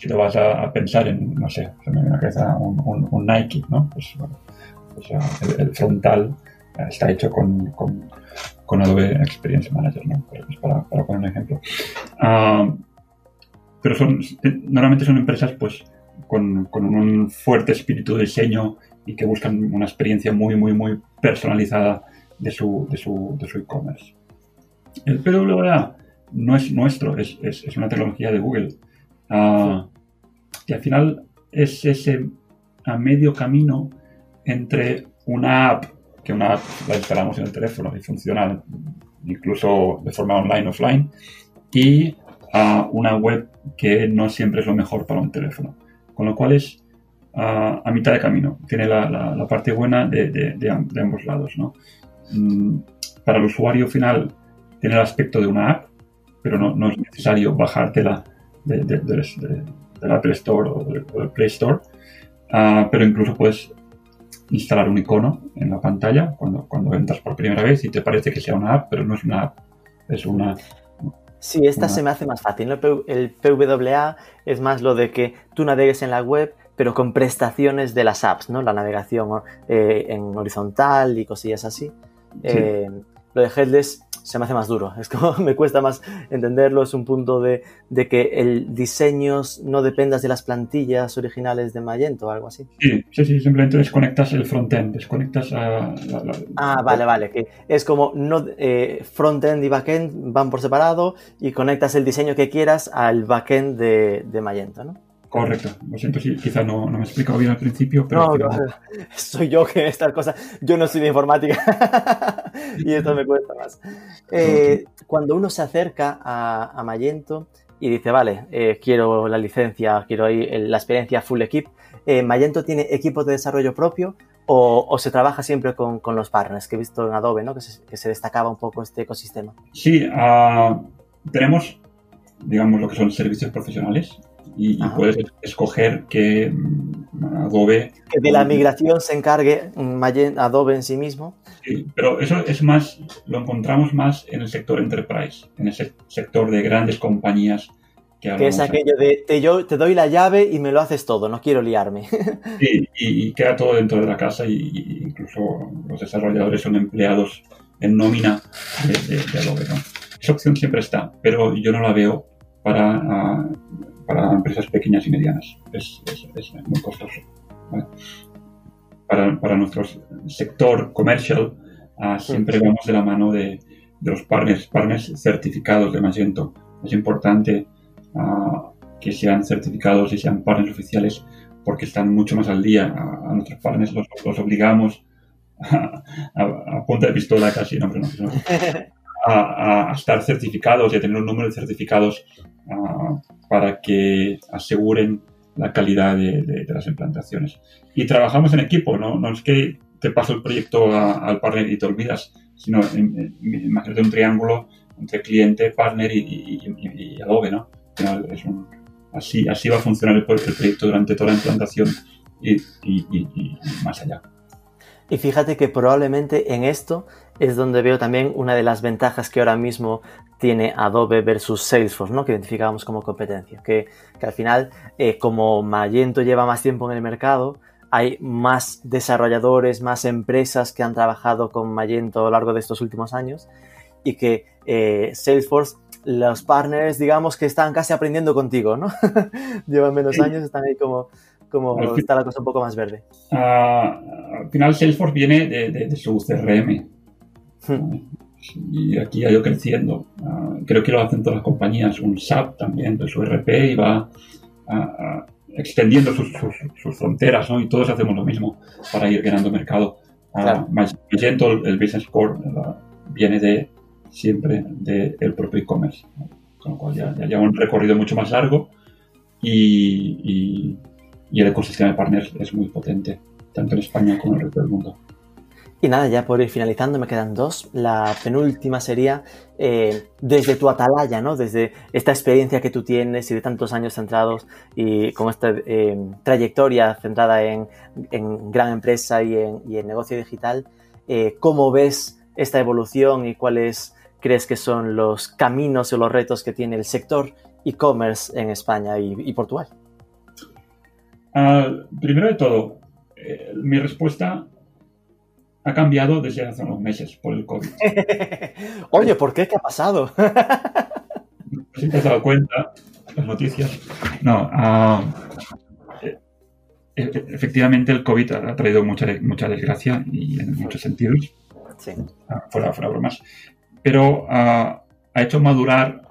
Si te vas a, pensar en, no sé, se me viene a la cabeza un, Nike, ¿no? Pues bueno, pues, el, frontal está hecho con, con, Adobe Experience Manager, ¿no? Pues para, para, poner un ejemplo. Ah, pero son, normalmente son empresas, pues, con, con un fuerte espíritu de diseño y que buscan una experiencia muy, muy, muy personalizada de su de su de su e-commerce. El PWA no es nuestro, es, es, una tecnología de Google. Uh, y al final es ese a medio camino entre una app, que una app la instalamos en el teléfono y funciona incluso de forma online, offline, y a una web que no siempre es lo mejor para un teléfono. Con lo cual es a, mitad de camino. Tiene la, parte buena de, ambos lados. Mm, para el usuario final tiene el aspecto de una app, pero no, es necesario bajártela del Apple Store o del, Play Store. Ah, pero incluso puedes instalar un icono en la pantalla cuando, cuando entras por primera vez y te parece que sea una app, pero no es una app, es una... Sí, esta se me hace más fácil. El PWA es más lo de que tú navegues en la web, pero con prestaciones de las apps, ¿no? La navegación eh, en horizontal y cosillas así. Eh, lo de headless se me hace más duro. Es como (laughs) me cuesta más entenderlo. Es un punto de, que el diseño no dependas de las plantillas originales de Magento o algo así. Sí, sí, sí. Simplemente desconectas el frontend, desconectas a. ah, vale, vale. Que es como no eh, frontend y backend van por separado y conectas el diseño que quieras al backend de, de Magento, ¿no? Correcto. Lo siento si quizás no, me he explicado bien al principio, pero... No, (laughs) soy yo que estas cosas... Yo no soy de informática (laughs) y esto me cuesta más. Eh, cuando uno se acerca a, a Magento y dice, vale, eh, quiero la licencia, quiero la experiencia full equip, eh, ¿Magento tiene equipos de desarrollo propio o, se trabaja siempre con, los partners? Que he visto en Adobe, ¿no? Que se, destacaba un poco este ecosistema. Sí, ah, tenemos, digamos, lo que son servicios profesionales y, puedes escoger que mm, Adobe... Que de la migración se encargue Adobe en sí mismo. Sí, pero eso es más, lo encontramos más en el sector enterprise, en ese sector de grandes compañías que, que es aquello de te, yo, te doy la llave y me lo haces todo, no quiero liarme. (laughs) Sí, y, queda todo dentro de la casa y, incluso los desarrolladores son empleados en nómina de, Adobe. Esa opción siempre está, pero yo no la veo para ah, para empresas pequeñas y medianas. Es, muy costoso. Para, nuestro sector comercial, ah, siempre vamos de la mano de, los partners, partners certificados de Magento. Es importante ah, que sean certificados y sean partners oficiales porque están mucho más al día. A, nuestros partners los, obligamos (laughs) a, punta de pistola casi, no, no, (laughs) a, estar certificados y a tener un número de certificados para que aseguren la calidad de, las implantaciones. Y trabajamos en equipo, ¿no? No es que te paso el proyecto al partner y te olvidas, sino imagínate un triángulo entre cliente, partner y, Adobe, ¿no? así, así va a funcionar el, el, proyecto durante toda la implantación y más allá. Y fíjate que probablemente en esto es donde veo también una de las ventajas que ahora mismo tiene Adobe versus Salesforce, ¿no? que identificábamos como competencia. Que, al final, eh, como Magento lleva más tiempo en el mercado, hay más desarrolladores, más empresas que han trabajado con Magento a lo largo de estos últimos años y que eh, Salesforce, los partners, digamos que están casi aprendiendo contigo, ¿no? (laughs) Llevan menos años, están ahí como como está la cosa un poco más verde. Ah, al final Salesforce viene de, su CRM. Hmm. Y aquí ha ido creciendo. Ah, creo que lo hacen todas las compañías, un SAP también de su RP y va ah, extendiendo sus, fronteras, ¿no? Y todos hacemos lo mismo para ir ganando mercado. Magento, el, Business Core, viene de siempre del propio e-commerce. Con lo cual ya, lleva un recorrido mucho más largo y y el ecosistema de partners es muy potente, tanto en España como en el resto del mundo. Y nada, ya por ir finalizando, me quedan dos. La penúltima sería eh, desde tu atalaya, ¿no? Desde esta experiencia que tú tienes y de tantos años centrados y con esta eh, trayectoria centrada en, gran empresa y en, negocio digital, eh, ¿cómo ves esta evolución y cuáles crees que son los caminos o los retos que tiene el sector e-commerce en España y Portugal? Ah, primero de todo, eh, mi respuesta ha cambiado desde hace unos meses por el COVID. (laughs) Oye, ¿por qué? ¿Qué ha pasado? si te has dado cuenta, las noticias. No, ah, eh, e-, efectivamente el COVID ha traído mucha, mucha desgracia y en muchos sentidos. Sí. Ah, fuera, fuera bromas. Pero ha hecho madurar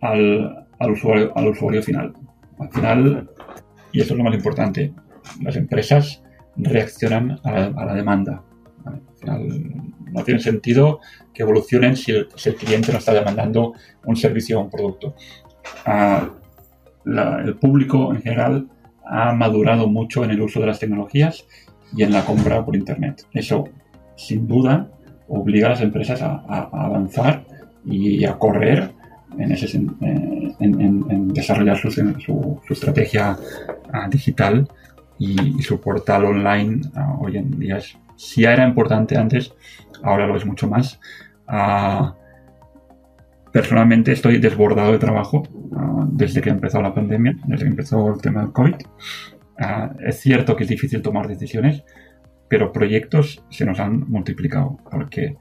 al, al, usuario, al usuario final. Al final y eso es lo más importante. Las empresas reaccionan a la, demanda. No tiene sentido que evolucionen si el, cliente no está demandando un servicio o un producto. Ah, el público en general ha madurado mucho en el uso de las tecnologías y en la compra por Internet. Eso, sin duda, obliga a las empresas a, avanzar y a correr en, ese, eh, en, desarrollar su, su, estrategia ah, digital y, su portal online ah, hoy en día es, si ya era importante antes, ahora lo es mucho más. Ah, personalmente estoy desbordado de trabajo desde que empezó la pandemia, desde que empezó el tema del COVID. es cierto que es difícil tomar decisiones, pero proyectos se nos han multiplicado porque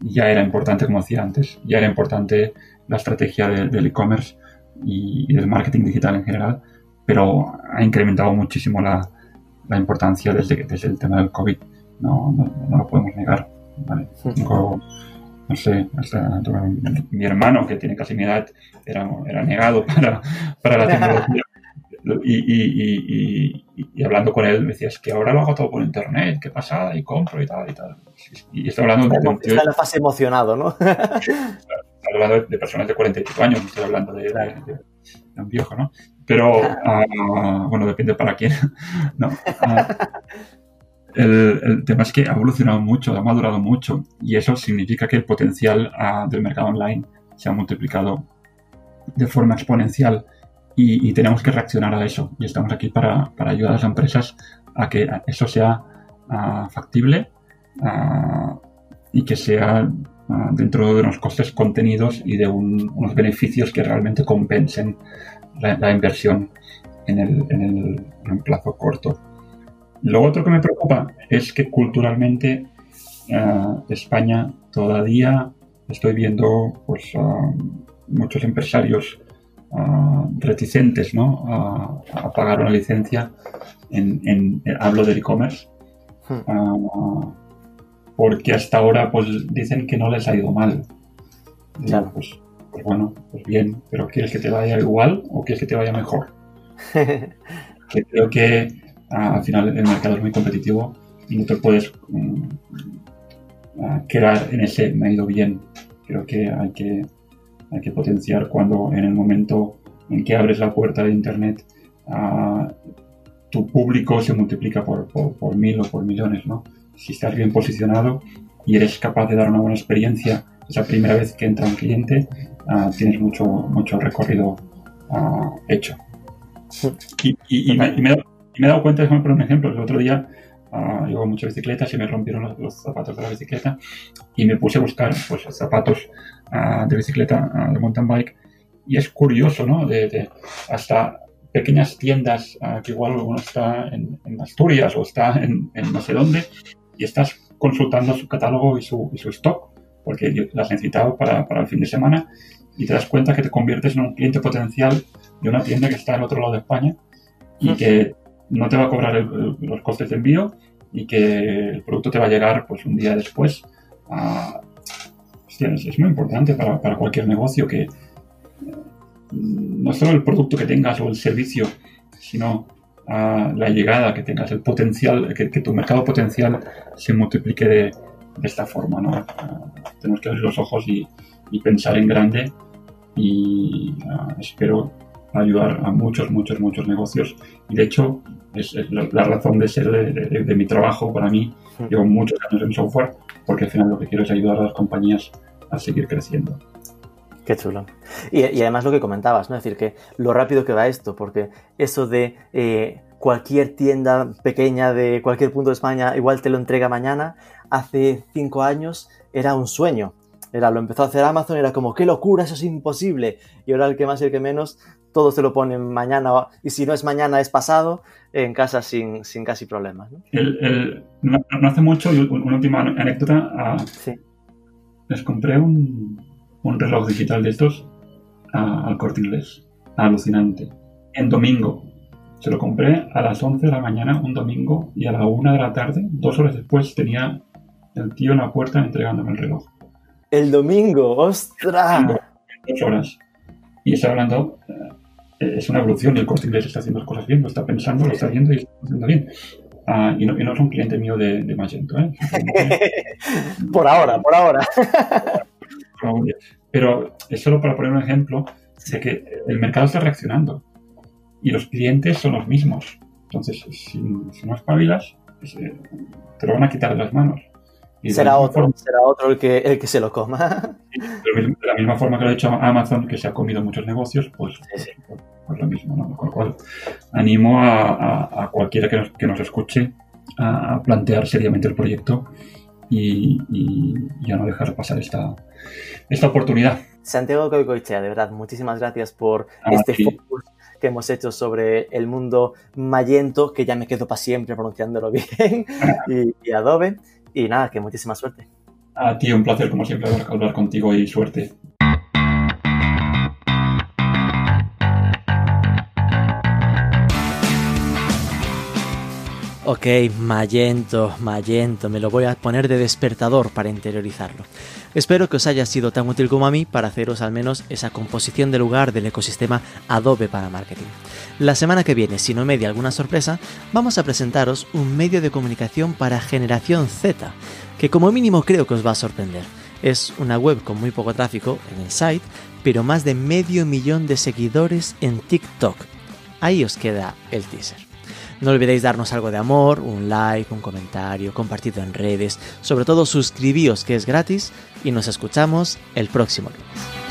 ya era importante, como decía antes, ya era importante la estrategia del e-commerce y, del marketing digital en general pero ha incrementado muchísimo la, la importancia desde, desde, el tema del COVID. No, no, lo podemos negar. ¿vale? no sé, mi hermano, que tiene casi mi edad, era, era negado (laughs) para, para la tecnología. Y, y, y, y, hablando con él, me decía, es que ahora lo hago todo por internet, qué pasada, y compro y tal, y tal. Y estoy hablando de... Un tío, está la fase emocionado, ¿no? (laughs) estoy hablando de, personas de 45 años, no estoy hablando de, de, un viejo, ¿no? Pero, uh, bueno, depende para quién. (laughs) no, uh, el, el, tema es que ha evolucionado mucho, ha madurado mucho y eso significa que el potencial uh, del mercado online se ha multiplicado de forma exponencial y, y, tenemos que reaccionar a eso. Y estamos aquí para, para ayudar a las empresas a que eso sea factible y que sea dentro de unos costes contenidos y de un, unos beneficios que realmente compensen la, inversión en el, en, el, en un plazo corto. Lo otro que me preocupa es que culturalmente uh, España todavía estoy viendo pues, uh, muchos empresarios uh, reticentes ¿no? a, pagar una licencia en, en hablo del e-commerce hmm. porque hasta ahora pues dicen que no les ha ido mal. Claro. Pues, pues bueno, pues bien, pero ¿quieres que te vaya igual o quieres que te vaya mejor? (laughs) que creo que ah, al final el mercado es muy competitivo y no te puedes ah, quedar en ese me ha ido bien. Creo que hay que, hay que potenciar cuando en el momento en que abres la puerta de Internet ah, tu público se multiplica por, por mil o por millones, ¿no? Si estás bien posicionado y eres capaz de dar una buena experiencia esa primera vez que entra un cliente, Ah, tienes mucho, mucho recorrido ah, hecho. Y, me, he dado cuenta, déjame poner un ejemplo, el otro día uh, llevo muchas bicicletas y me rompieron los, zapatos de la bicicleta y me puse a buscar pues, zapatos de bicicleta, de mountain bike y es curioso, ¿no? De, hasta pequeñas tiendas que igual uno está en, Asturias o está en, no sé dónde y estás consultando su catálogo y su, y su stock porque yo las necesitaba para, para el fin de semana y te das cuenta que te conviertes en un cliente potencial de una tienda que está al otro lado de España y que no te va a cobrar los costes de envío y que el producto te va a llegar pues un día después. es muy importante para, para, cualquier negocio que no solo el producto que tengas o el servicio, sino la llegada que tengas, el potencial, que, que, tu mercado potencial se multiplique de, de esta forma. ¿no? tenemos que abrir los ojos y, y pensar en grande y uh, espero ayudar a muchos, muchos, muchos negocios. Y de hecho, es, es la, la, razón de ser de, de, de, mi trabajo para mí. Llevo muchos años en software porque al final lo que quiero es ayudar a las compañías a seguir creciendo. Qué chulo. Y, y, además lo que comentabas, ¿no? Es decir, que lo rápido que va esto, porque eso de eh, cualquier tienda pequeña de cualquier punto de España igual te lo entrega mañana, hace cinco años era un sueño. Era, lo empezó a hacer Amazon, era como, qué locura, eso es imposible. Y ahora el que más y el que menos, todos se lo ponen mañana, y si no es mañana, es pasado, en casa sin, sin casi problemas. ¿no? El, el, no, no, hace mucho, una última anécdota, a, sí. les compré un, un, reloj digital de estos a, al corte inglés, alucinante, en domingo. Se lo compré a las 11 de la mañana un domingo y a la 1 de la tarde, dos horas después, tenía el tío en la puerta entregándome el reloj. El domingo, ostras. Dos horas. Y está hablando, eh, es una evolución y el corte inglés está haciendo las cosas bien, lo está pensando, lo está haciendo y está haciendo bien. Ah, y, no, es un cliente mío de, Magento. ¿eh? (laughs) por ahora, por ahora. (laughs) Pero es solo para poner un ejemplo de que el mercado está reaccionando y los clientes son los mismos. Entonces, si, no espabilas, pues, eh, te lo van a quitar de las manos. Será otro, será otro el que, el que se lo coma. de la misma forma que lo ha hecho Amazon, que se ha comido muchos negocios, pues, pues, lo mismo. ¿no? Con lo cual, animo a, cualquiera que nos, que nos, escuche a plantear seriamente el proyecto y, y, a no dejar pasar esta, esta oportunidad. Santiago Coicoichea, de verdad, muchísimas gracias por este focus que hemos hecho sobre el mundo Magento, que ya me quedo para siempre pronunciándolo (laughs) bien, y, Adobe. Y nada, que muchísima suerte. A ti, un placer como siempre hablar contigo y suerte. Ok, Magento, Magento, me lo voy a poner de despertador para interiorizarlo. Espero que os haya sido tan útil como a mí para haceros al menos esa composición de lugar del ecosistema Adobe para marketing. La semana que viene, si no me di alguna sorpresa, vamos a presentaros un medio de comunicación para generación Z, que como mínimo creo que os va a sorprender. Es una web con muy poco tráfico en el site, pero más de medio millón de seguidores en TikTok. Ahí os queda el teaser. No olvidéis darnos algo de amor, un like, un comentario, compartido en redes, sobre todo suscribíos que es gratis y nos escuchamos el próximo lunes.